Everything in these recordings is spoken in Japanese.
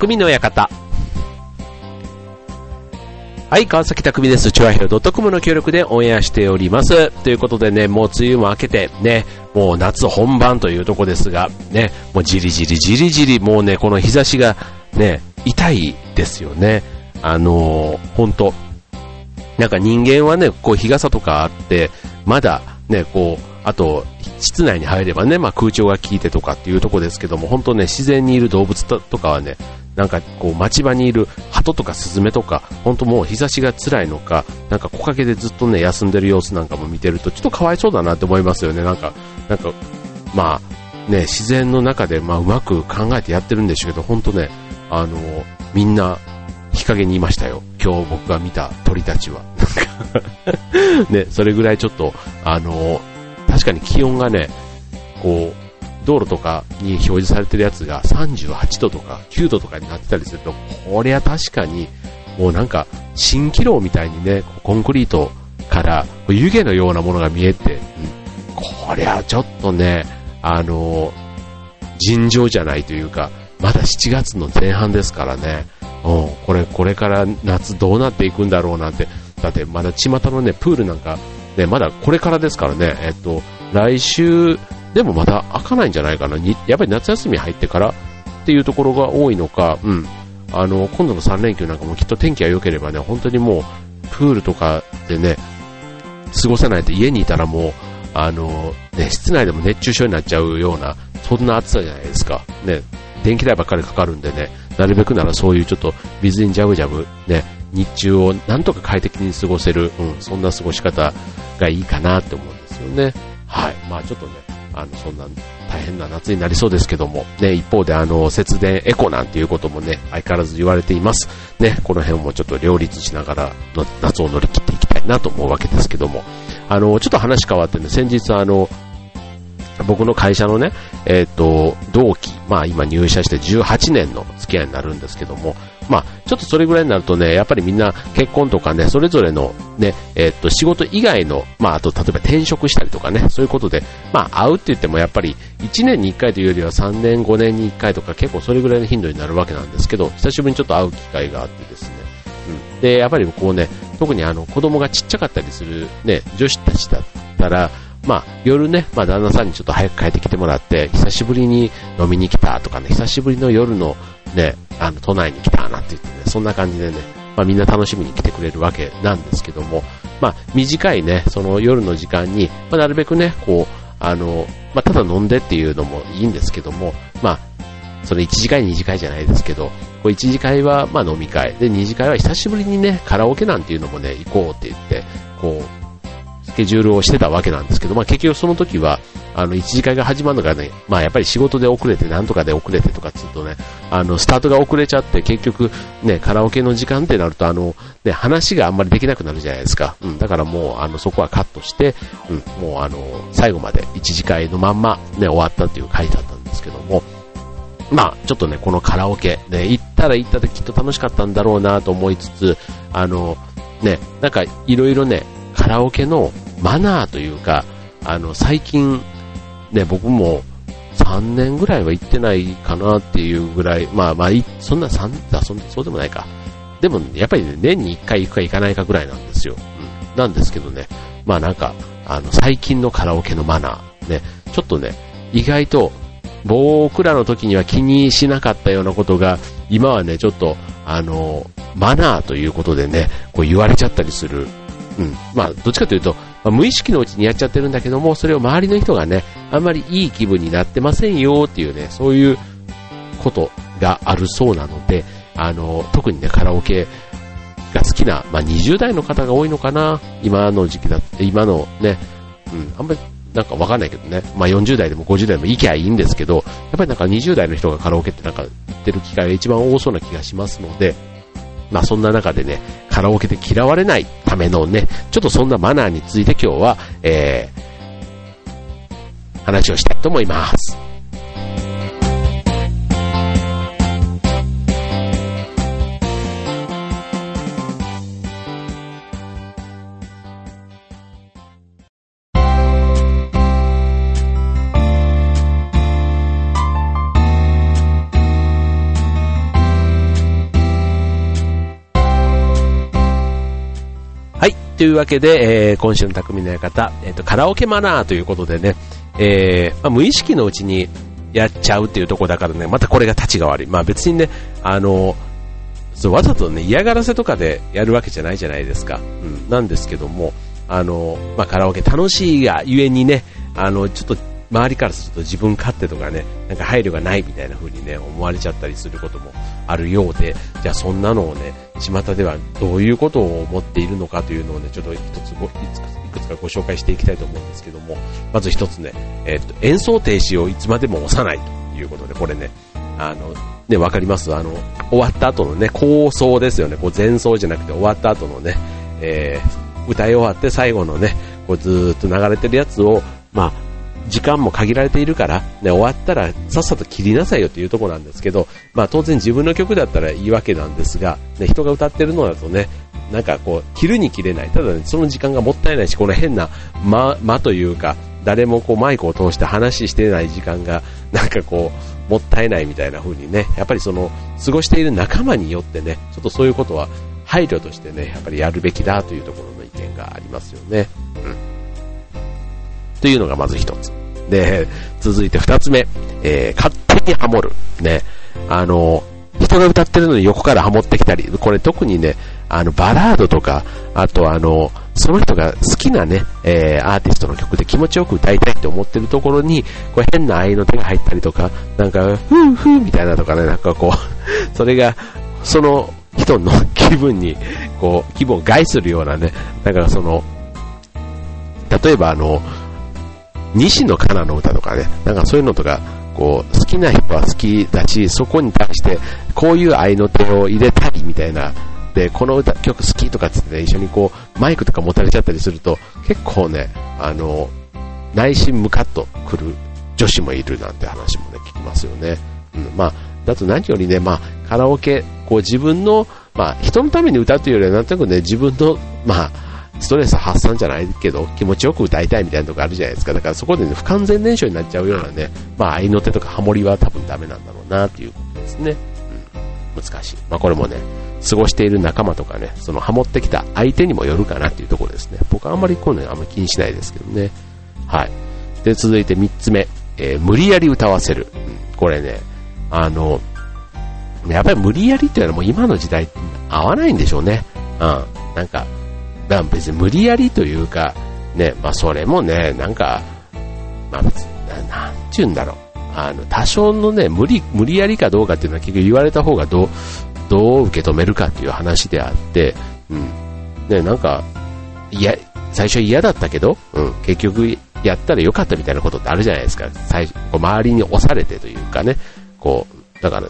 匠の館。はい、川崎匠です。チュアヘドットコムの協力でオンエアしております。ということでね、もう梅雨も明けて、ね、もう夏本番というとこですが、ね、もうじりじりじりじり、もうね、この日差しがね、痛いですよね。あのー、ほんと。なんか人間はね、こう日傘とかあって、まだね、こう、あと、室内に入ればね、まあ空調が効いてとかっていうとこですけども、本当ね、自然にいる動物とかはね、なんかこう街場にいる鳩とかスズメとか、本当もう日差しが辛いのか、なんか木陰でずっとね、休んでる様子なんかも見てると、ちょっとかわいそうだなって思いますよね。なんか、なんか、まあ、ね、自然の中で、まあ、うまく考えてやってるんでしょうけど、本当ね、あの、みんな、日陰にいましたよ。今日僕が見た鳥たちは。ね、それぐらいちょっと、あの、確かに気温がね、こう、道路とかに表示されてるやつが38度とか9度とかになってたりすると、こりゃ確かに、もうなんか、蜃気楼みたいにね、コンクリートから湯気のようなものが見えて、うん、こりゃちょっとね、あの尋常じゃないというか、まだ7月の前半ですからね、うん、これ、これから夏どうなっていくんだろうなんて、だってまだ巷のね、プールなんか、ね、まだこれからですからね、えっと、来週でもまだ開かないんじゃないかな。やっぱり夏休み入ってからっていうところが多いのか、うん。あの、今度の3連休なんかもきっと天気が良ければね、本当にもう、プールとかでね、過ごせないと家にいたらもう、あの、ね、室内でも熱中症になっちゃうような、そんな暑さじゃないですか。ね、電気代ばっかりかかるんでね、なるべくならそういうちょっと水にジャブジャブ、ね、日中をなんとか快適に過ごせる、うん、そんな過ごし方がいいかなって思うんですよね。はい。まあちょっとね、あの、そんな大変な夏になりそうですけども、ね、一方であの、節電エコなんていうこともね、相変わらず言われています。ね、この辺もちょっと両立しながらの夏を乗り切っていきたいなと思うわけですけども、あの、ちょっと話変わってね、先日あの、僕の会社のね、えっ、ー、と、同期、まあ今入社して18年の付き合いになるんですけども、まあ、ちょっとそれぐらいになるとね、やっぱりみんな結婚とかね、それぞれのね、えー、っと、仕事以外の、まあ、あと、例えば転職したりとかね、そういうことで、まあ、会うって言ってもやっぱり、1年に1回というよりは3年、5年に1回とか結構それぐらいの頻度になるわけなんですけど、久しぶりにちょっと会う機会があってですね、うん。で、やっぱりこうね、特にあの、子供がちっちゃかったりするね、女子たちだったら、まあ、夜ね、まあ、旦那さんにちょっと早く帰ってきてもらって、久しぶりに飲みに来たとかね、久しぶりの夜のね、あの、都内に来たなって言ってね、そんな感じでね、まあみんな楽しみに来てくれるわけなんですけども、まあ短いね、その夜の時間に、まあなるべくね、こう、あの、まあただ飲んでっていうのもいいんですけども、まあ、その1次会2次会じゃないですけど、こう1次会はまあ飲み会、で2次会は久しぶりにね、カラオケなんていうのもね、行こうって言って、こう、スケジュールをしてたわけなんですけど、まあ、結局その時は、あの、一次会が始まるのがね、まあ、やっぱり仕事で遅れて、なんとかで遅れてとかつうとね、あの、スタートが遅れちゃって、結局、ね、カラオケの時間ってなると、あの、ね、話があんまりできなくなるじゃないですか。うん、だからもう、あの、そこはカットして、うん、もうあの、最後まで一次会のまんま、ね、終わったっていう回だったんですけども、まあ、ちょっとね、このカラオケ、ね、行ったら行ったできっと楽しかったんだろうなと思いつつ、あの、ね、なんかいろいろね、カラオケのマナーというか、あの、最近、ね、僕も3年ぐらいは行ってないかなっていうぐらい、まあまあ、そんな3、そそうでもないか。でも、やっぱり、ね、年に1回行くか行かないかぐらいなんですよ。うん。なんですけどね、まあなんか、あの、最近のカラオケのマナー、ね、ちょっとね、意外と、僕らの時には気にしなかったようなことが、今はね、ちょっと、あの、マナーということでね、こう言われちゃったりするうん。まあ、どっちかというと、まあ、無意識のうちにやっちゃってるんだけども、それを周りの人がね、あんまりいい気分になってませんよっていうね、そういうことがあるそうなので、あの、特にね、カラオケが好きな、まあ、20代の方が多いのかな、今の時期だって、今のね、うん、あんまりなんかわかんないけどね、まあ、40代でも50代でも行きゃいいんですけど、やっぱりなんか20代の人がカラオケってなんか行ってる機会が一番多そうな気がしますので、まあそんな中でね、カラオケで嫌われないためのね、ちょっとそんなマナーについて今日は、えー、話をしたいと思います。というわけで、えー、今週の匠の館、えっ、ー、と、カラオケマナーということでね、えー、まあ、無意識のうちにやっちゃうっていうところだからね、またこれが立ちが悪い。まあ別にね、あの、そうわざとね、嫌がらせとかでやるわけじゃないじゃないですか。うん、なんですけども、あの、まあ、カラオケ楽しいがゆえにね、あの、ちょっと周りからすると自分勝手とかね、なんか配慮がないみたいな風にね、思われちゃったりすることもあるようで、じゃあそんなのをね、巷ではどういうことを思っているのかというのをね、ちょっと一つご、いくつかご紹介していきたいと思うんですけども、まず一つね、えー、っと、演奏停止をいつまでも押さないということで、これね、あの、ね、わかります？あの、終わった後のね、構想ですよね、こう前奏じゃなくて終わった後のね、えー、歌い終わって最後のね、こうずっと流れてるやつを、まあ、時間も限られているから、ね、終わったらさっさと切りなさいよっていうところなんですけど、まあ当然自分の曲だったらいいわけなんですが、ね、人が歌ってるのだとね、なんかこう、切るに切れない。ただね、その時間がもったいないし、この変な間、間というか、誰もこうマイクを通して話してない時間が、なんかこう、もったいないみたいな風にね、やっぱりその、過ごしている仲間によってね、ちょっとそういうことは配慮としてね、やっぱりやるべきだというところの意見がありますよね。うん。というのがまず一つ。で、続いて二つ目、えー、勝手にハモる。ね。あの、人が歌ってるのに横からハモってきたり、これ特にね、あの、バラードとか、あとあの、その人が好きなね、えー、アーティストの曲で気持ちよく歌いたいって思ってるところに、これ変な愛の手が入ったりとか、なんか、ふーふーみたいなとかね、なんかこう、それが、その人の気分に、こう、気分を害するようなね、なんかその、例えばあの、西野カナの歌とかね、なんかそういうのとか、こう、好きな人は好きだし、そこに対して、こういう愛の手を入れたいみたいな、で、この歌、曲好きとかつってね、一緒にこう、マイクとか持たれちゃったりすると、結構ね、あの、内心ムカッとくる女子もいるなんて話もね、聞きますよね。うん、まあ、だと何よりね、まあ、カラオケ、こう自分の、まあ、人のために歌うというよりは、なんとなくね、自分の、まあ、ストレス発散じゃないけど、気持ちよく歌いたいみたいなとこあるじゃないですか。だからそこでね、不完全燃焼になっちゃうようなね、まあ、合いの手とかハモリは多分ダメなんだろうなっていうことですね。うん。難しい。まあ、これもね、過ごしている仲間とかね、そのハモってきた相手にもよるかなっていうところですね。僕はあんまりこういうのあんまり気にしないですけどね。はい。で、続いて3つ目。えー、無理やり歌わせる。うん、これね、あの、やっぱり無理やりっていうのはもう今の時代合わないんでしょうね。うん。なんか、まあ別に無理やりというか、ね、まあそれもね、なんか、まあ別に、なんて言うんだろう。あの、多少のね、無理、無理やりかどうかっていうのは結局言われた方がどう、どう受け止めるかっていう話であって、うん。ね、なんか、いや、最初嫌だったけど、うん、結局やったらよかったみたいなことってあるじゃないですか。最初、こう周りに押されてというかね、こう、だからね、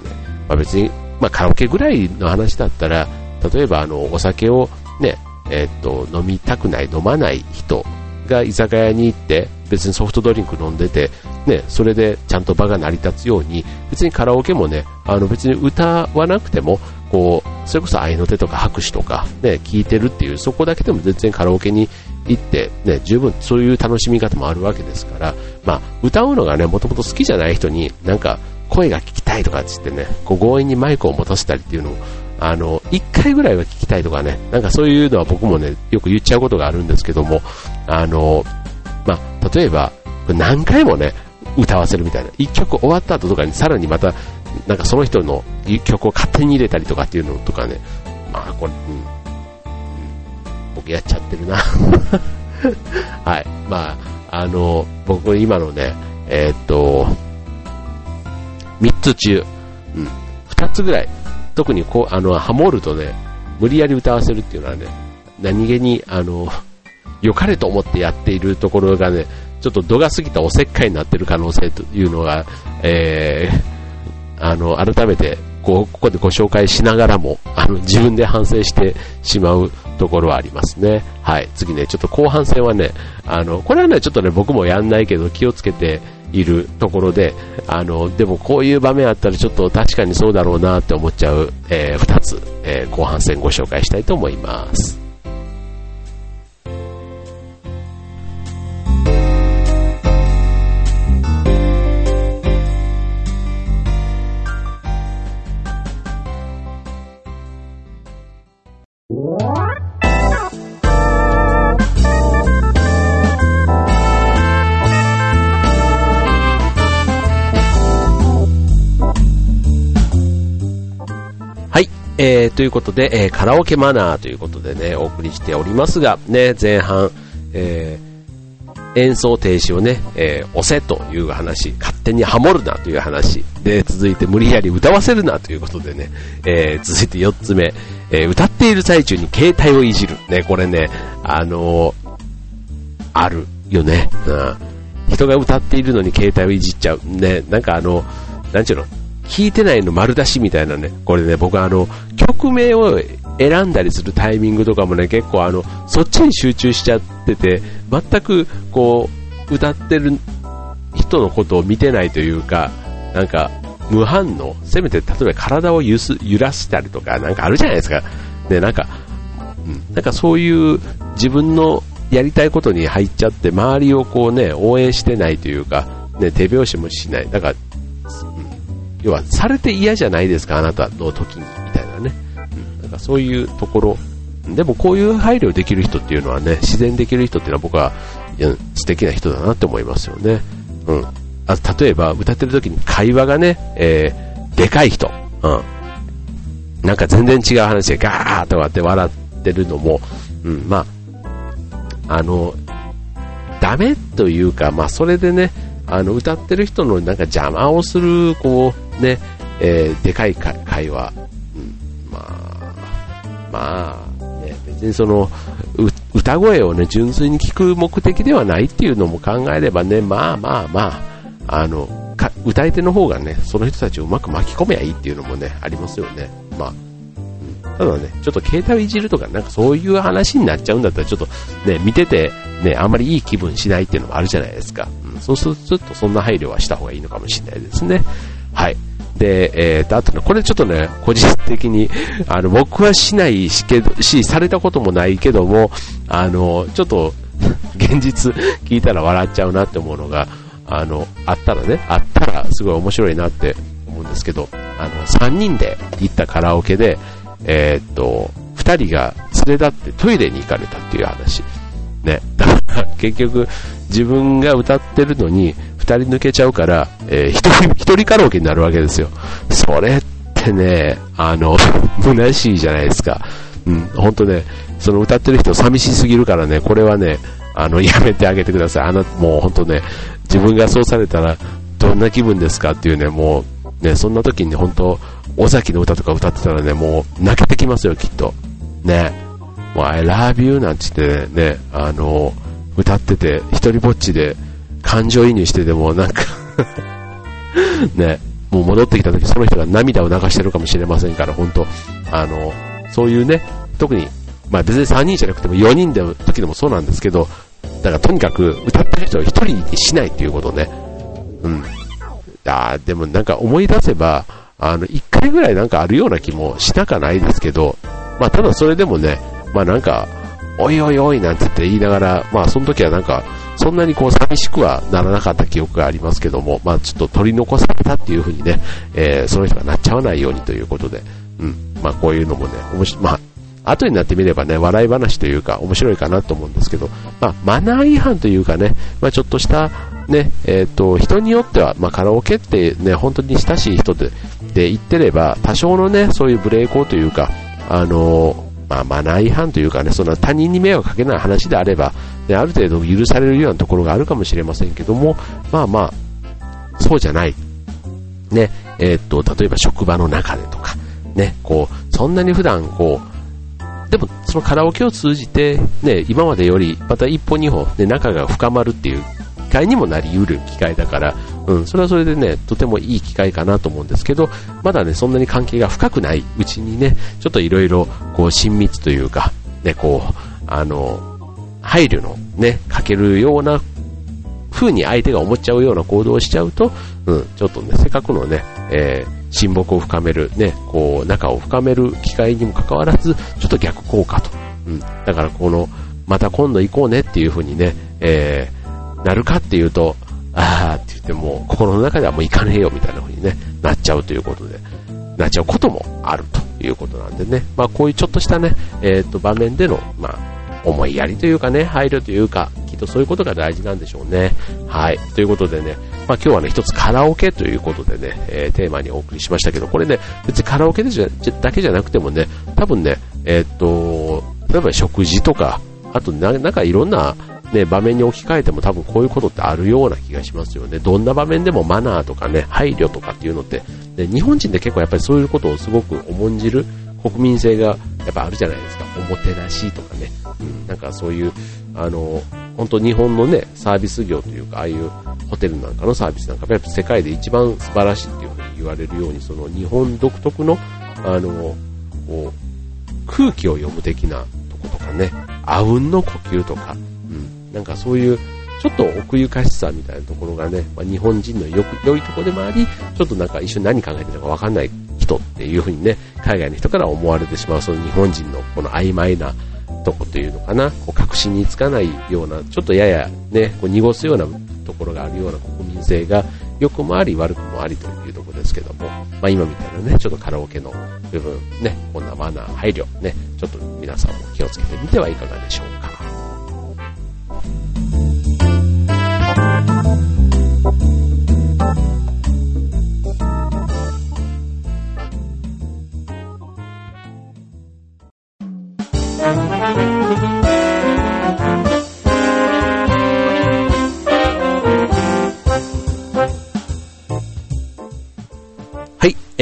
まあ別に、まあカラオケぐらいの話だったら、例えばあの、お酒をね、えっと、飲みたくない、飲まない人が居酒屋に行って、別にソフトドリンク飲んでて、ね、それでちゃんと場が成り立つように、別にカラオケもね、あの別に歌わなくても、こう、それこそ愛の手とか拍手とか、ね、聞いてるっていう、そこだけでも全然カラオケに行って、ね、十分そういう楽しみ方もあるわけですから、まあ、歌うのがね、もともと好きじゃない人に、なんか、声が聞きたいとかってってね、こう強引にマイクを持たせたりっていうのを、あの、一回ぐらいは聞きたいとかね、なんかそういうのは僕もね、よく言っちゃうことがあるんですけども、あの、まあ、例えば、何回もね、歌わせるみたいな。一曲終わった後とかにさらにまた、なんかその人の曲を勝手に入れたりとかっていうのとかね、まあこれ、うん、僕やっちゃってるな。はい。まあ、あの、僕今のね、えー、っと、3つ中、うん、2つぐらい特にこう、あの、ハモるとね、無理やり歌わせるっていうのはね、何気に、あの、良かれと思ってやっているところがね、ちょっと度が過ぎたおせっかいになってる可能性というのが、えー、あの、改めて、こう、ここでご紹介しながらも、あの、自分で反省してしまうところはありますね。はい。次ね、ちょっと後半戦はね、あの、これはね、ちょっとね、僕もやんないけど気をつけて、いるところで、あの、でもこういう場面あったらちょっと確かにそうだろうなって思っちゃう、えー、2つ、えー、後半戦ご紹介したいと思います。えー、ということで、えー、カラオケマナーということでね、お送りしておりますが、ね、前半、えー、演奏停止をね、え、押せという話、勝手にハモるなという話、で、続いて無理やり歌わせるなということでね、え、続いて4つ目、え、歌っている最中に携帯をいじる。ね、これね、あの、あるよね。うん。人が歌っているのに携帯をいじっちゃう。ね、なんかあの、なんちゅうの、聞いてないの丸出しみたいなね、これね、僕あの、曲名を選んだりするタイミングとかもね、結構あの、そっちに集中しちゃってて、全くこう、歌ってる人のことを見てないというか、なんか、無反応、せめて例えば体を揺す揺らしたりとか、なんかあるじゃないですか。ね、なんか、うん、なんかそういう自分のやりたいことに入っちゃって、周りをこうね、応援してないというか、ね、手拍子もしない。だから、要は、されて嫌じゃないですか、あなたの時に、みたいなね。うん、なんかそういうところ。でもこういう配慮できる人っていうのはね、自然できる人っていうのは僕は、素敵な人だなって思いますよね。うん。あ例えば、歌ってる時に会話がね、えー、でかい人。うん。なんか全然違う話でガーッとかって笑ってるのも、うん、まあ、あの、ダメというか、まあそれでね、あの、歌ってる人のなんか邪魔をする、こう、ね、えー、でかい会話、うん、まあ、まあ、ね、別にその、歌声をね、純粋に聞く目的ではないっていうのも考えればね、まあまあまあ、あの、歌い手の方がね、その人たちをうまく巻き込めばいいっていうのもね、ありますよね。まあ、ただね、ちょっと携帯をいじるとか、なんかそういう話になっちゃうんだったら、ちょっとね、見てて、ね、あんまりいい気分しないっていうのもあるじゃないですか。うんそうするとちょっとそんな配慮はした方がいいのかもしれないですね。はい。で、えー、と、あとね、これちょっとね、個人的に、あの、僕はしないし、けど、し、されたこともないけども、あの、ちょっと、現実聞いたら笑っちゃうなって思うのが、あの、あったらね、あったらすごい面白いなって思うんですけど、あの、3人で行ったカラオケで、えー、っと、2人が連れ立ってトイレに行かれたっていう話。ね。だから結局、自分が歌ってるのに、二人抜けちゃうから、えー、一人、一人カラオケになるわけですよ。それってね、あの、虚しいじゃないですか。うん、ほんとね、その歌ってる人寂しすぎるからね、これはね、あの、やめてあげてください。あの、もうほんとね、自分がそうされたら、どんな気分ですかっていうね、もう、ね、そんな時に、本当尾崎の歌とか歌ってたらね、もう泣けてきますよ、きっと。ね。もう I love you なんつってね、あの、歌ってて、一人ぼっちで感情移入しててもなんか ね、もう戻ってきた時その人が涙を流してるかもしれませんから、本当あの、そういうね、特に、まあ別に3人じゃなくても4人での時でもそうなんですけど、だからとにかく歌ってる人を1人にしないっていうことね。うん。あでもなんか思い出せば、あの、1回ぐらいなんかあるような気もしなかないですけど、まあただそれでもね、まあなんか、おいおいおいなんて言って言いながら、まあその時はなんか、そんなにこう寂しくはならなかった記憶がありますけども、まあちょっと取り残されたっていう風にね、えー、その人がなっちゃわないようにということで、うん、まあこういうのもね、面白まあ、後になってみればね、笑い話というか面白いかなと思うんですけど、まあマナー違反というかね、まあちょっとしたね、えっ、ー、と、人によっては、まあカラオケってね、本当に親しい人で、で言ってれば、多少のね、そういうブレーコーというか、あのーまあ、マナー違反というかね、その他人に迷惑かけない話であれば、ね、ある程度許されるようなところがあるかもしれませんけども、まあまあ、そうじゃない。ね、えー、っと、例えば職場の中でとか、ね、こう、そんなに普段こう、でもそのカラオケを通じて、ね、今までよりまた一歩二歩、ね、仲が深まるっていう機会にもなりうる機会だから、うん、それはそれでね、とてもいい機会かなと思うんですけど、まだね、そんなに関係が深くないうちにね、ちょっといろいろ、こう、親密というか、ね、こう、あの、配慮のね、かけるような風に相手が思っちゃうような行動をしちゃうと、うん、ちょっとね、せっかくのね、えー、親睦を深める、ね、こう、仲を深める機会にもかかわらず、ちょっと逆効果と。うん、だからこの、また今度行こうねっていう風にね、えー、なるかっていうと、あーって言っても、心の中ではもう行かねえよみたいな風にね、なっちゃうということで、なっちゃうこともあるということなんでね、まあこういうちょっとしたね、えっ、ー、と場面での、まあ、思いやりというかね、配慮というか、きっとそういうことが大事なんでしょうね。はい。ということでね、まあ、今日はね、一つカラオケということでね、えー、テーマにお送りしましたけど、これね、別にカラオケでじゃだけじゃなくてもね、多分ね、えー、と、例えば食事とか、あと、なんかいろんな、ね、場面に置き換えても多分こういうことってあるような気がしますよね。どんな場面でもマナーとかね、配慮とかっていうのって、ね、日本人って結構やっぱりそういうことをすごく重んじる国民性がやっぱあるじゃないですか。おもてなしとかね。うん、なんかそういう、あの、本当日本のね、サービス業というか、ああいうホテルなんかのサービスなんかやっぱ世界で一番素晴らしいっていうふうに言われるように、その日本独特の、あの、こう、空気を読む的なとことかね、あうんの呼吸とか、うん、なんかそういう、ちょっと奥ゆかしさみたいなところがね、まあ、日本人のよく良いとこでもあり、ちょっとなんか一緒に何考えてるのかわかんない人っていう風にね、海外の人から思われてしまう、その日本人のこの曖昧なとこというのかな、こう確信につかないような、ちょっとややね、こう濁すようなところがあるような国民性が、良くもあり悪くもありというところですけども、まあ今みたいなね、ちょっとカラオケの部分、ね、こんなマナー、配慮、ね、ちょっと皆さんも気をつけてみてはいかがでしょうか。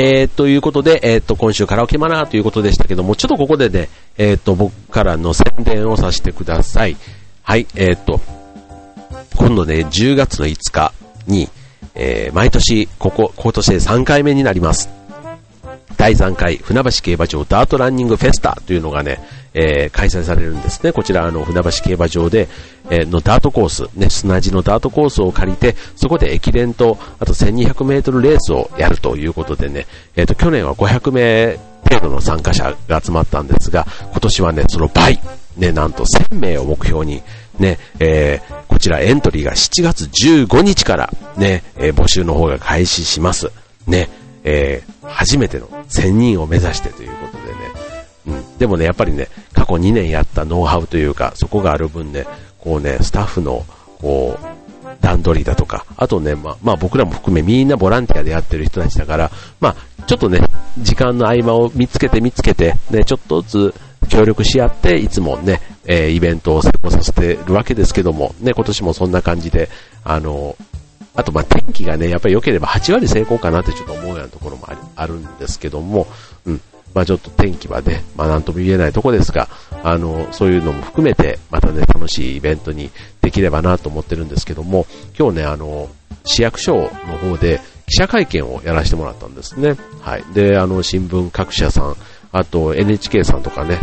えー、ということで、えー、と、今週カラオケマナーということでしたけども、ちょっとここでね、えー、と、僕からの宣伝をさせてください。はい、えー、と、今度ね、10月の5日に、えー、毎年、ここ、今年で3回目になります。第3回船橋競馬場ダートランニングフェスタというのがね、えー、開催されるんですね。こちら、あの、船橋競馬場で、えー、のダートコース、ね、砂地のダートコースを借りて、そこで駅伝と、あと1200メートルレースをやるということでね、えっ、ー、と、去年は500名程度の参加者が集まったんですが、今年はね、その倍、ね、なんと1000名を目標に、ね、えー、こちらエントリーが7月15日からね、えー、募集の方が開始します。ね、えー、初めての1000人を目指してということでね、でもね、やっぱりね、過去2年やったノウハウというか、そこがある分ね、こうね、スタッフの、こう、段取りだとか、あとね、まあ、まあ僕らも含めみんなボランティアでやってる人たちだから、まあ、ちょっとね、時間の合間を見つけて見つけて、ね、ちょっとずつ協力し合って、いつもね、えー、イベントを成功させてるわけですけども、ね、今年もそんな感じで、あの、あと、ま、天気がね、やっぱり良ければ8割成功かなってちょっと思うようなところもあるんですけども、まあ、ちょっと天気はね、まあ、なんとも言えないとこですが、あの、そういうのも含めて、またね、楽しいイベントにできればなと思ってるんですけども、今日ね、あの、市役所の方で記者会見をやらせてもらったんですね。はい。で、あの、新聞各社さん、あと NHK さんとかね、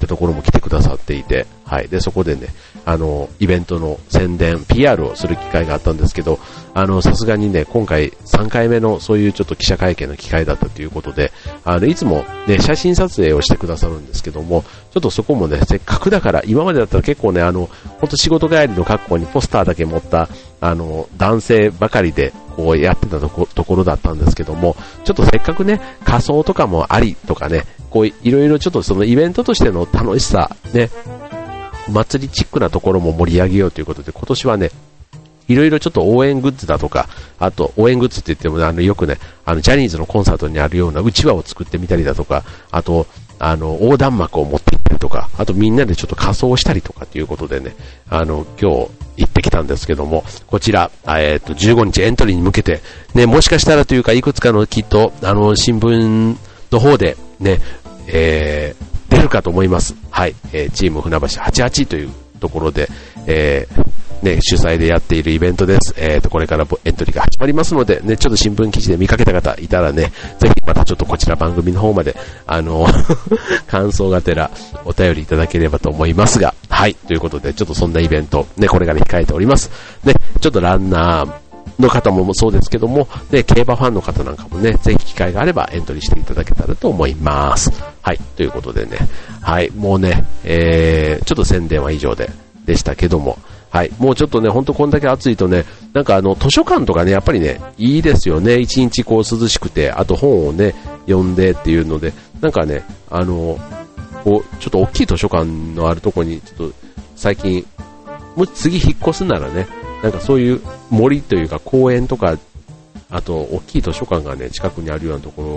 ってところも来てくださっていて、はい。で、そこでね、あの、イベントの宣伝、PR をする機会があったんですけど、あの、さすがにね、今回3回目のそういうちょっと記者会見の機会だったということで、あの、いつもね、写真撮影をしてくださるんですけども、ちょっとそこもね、せっかくだから、今までだったら結構ね、あの、ほんと仕事帰りの格好にポスターだけ持った、あの、男性ばかりで、こうやってたとこところだったんですけども、ちょっとせっかくね、仮装とかもありとかね、こういろいろちょっとそのイベントとしての楽しさ、ね、祭りチックなところも盛り上げようということで、今年はね、いろいろちょっと応援グッズだとか、あと応援グッズって言っても、あの、よくね、あの、ジャニーズのコンサートにあるようなうちわを作ってみたりだとか、あと、あの、横断幕を持って行ったりとか、あとみんなでちょっと仮装したりとかっていうことでね、あの、今日行ってきたんですけども、こちら、えっ、と、15日エントリーに向けて、ね、もしかしたらというか、いくつかのきっと、あの、新聞の方で、ね、えー、出るかと思います。はい。えー、チーム船橋88というところで、えー、ね、主催でやっているイベントです。えーと、これからエントリーが始まりますので、ね、ちょっと新聞記事で見かけた方いたらね、ぜひまたちょっとこちら番組の方まで、あの、感想がてらお便りいただければと思いますが、はい。ということで、ちょっとそんなイベント、ね、これから控えております。ね、ちょっとランナー、の方もそうですけども、ね、競馬ファンの方なんかもね、ぜひ機会があればエントリーしていただけたらと思います。はい、ということでね、はい、もうね、えー、ちょっと宣伝は以上で、でしたけども、はい。もうちょっとね、ほんとこんだけ暑いとね、なんかあの、図書館とかね、やっぱりね、いいですよね。一日こう涼しくて、あと本をね、読んでっていうので、なんかね、あの、こう、ちょっと大きい図書館のあるとこに、ちょっと、最近、もし次引っ越すならね、なんかそういう森というか公園とか、あと大きい図書館がね、近くにあるようなところ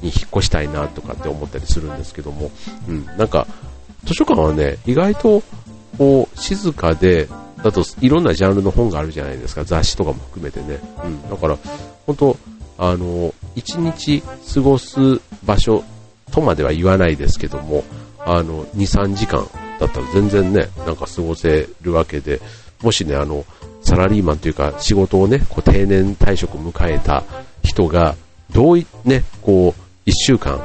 に引っ越したいなとかって思ったりするんですけども、うん、なんか図書館はね、意外とこう静かで、だといろんなジャンルの本があるじゃないですか、雑誌とかも含めてね。うん、だから、本当あの、一日過ごす場所とまでは言わないですけども、あの、2、3時間だったら全然ね、なんか過ごせるわけで、もしね、あの、サラリーマンというか仕事をね、こう定年退職を迎えた人が、どうい、ね、こう、1週間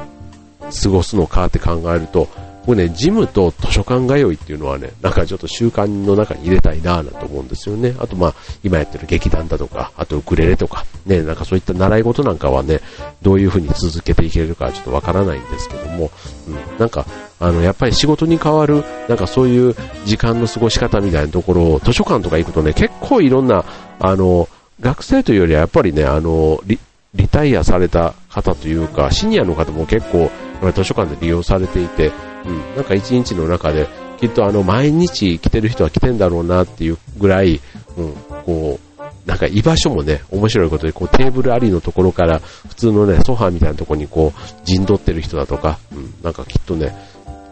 過ごすのかって考えると、僕ね、ジムと図書館通いっていうのはね、なんかちょっと習慣の中に入れたいなぁなんて思うんですよね。あとまあ、今やってる劇団だとか、あとウクレレとか、ね、なんかそういった習い事なんかはね、どういう風に続けていけるかちょっとわからないんですけども、うん、なんか、あの、やっぱり仕事に変わる、なんかそういう時間の過ごし方みたいなところを、図書館とか行くとね、結構いろんな、あの、学生というよりはやっぱりね、あの、リリタイアされた方というか、シニアの方も結構、図書館で利用されていて、うん、なんか一日の中で、きっとあの、毎日来てる人は来てんだろうなっていうぐらい、うん、こう、なんか居場所もね、面白いことで、こうテーブルありのところから、普通のね、ソファーみたいなところにこう、陣取ってる人だとか、うん、なんかきっとね、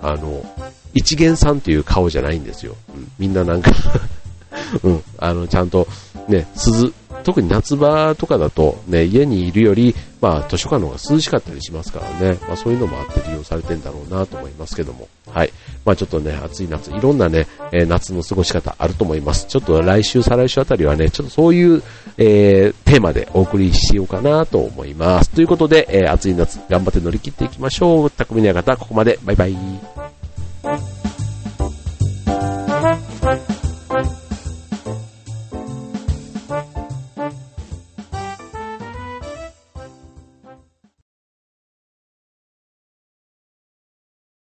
あの、一元さんっていう顔じゃないんですよ。うん、みんななんか うん、あの、ちゃんと、ね、涼、特に夏場とかだと、ね、家にいるより、まあ、図書館の方が涼しかったりしますからね、まあ、そういうのもあって利用されてんだろうなと思いますけども、はい。まあ、ちょっとね、暑い夏、いろんなね、えー、夏の過ごし方あると思います。ちょっと来週、再来週あたりはね、ちょっとそういう、えー、テーマでお送りしようかなと思います。ということで、えー、暑い夏、頑張って乗り切っていきましょう。匠の館、ここまで、バイバイ。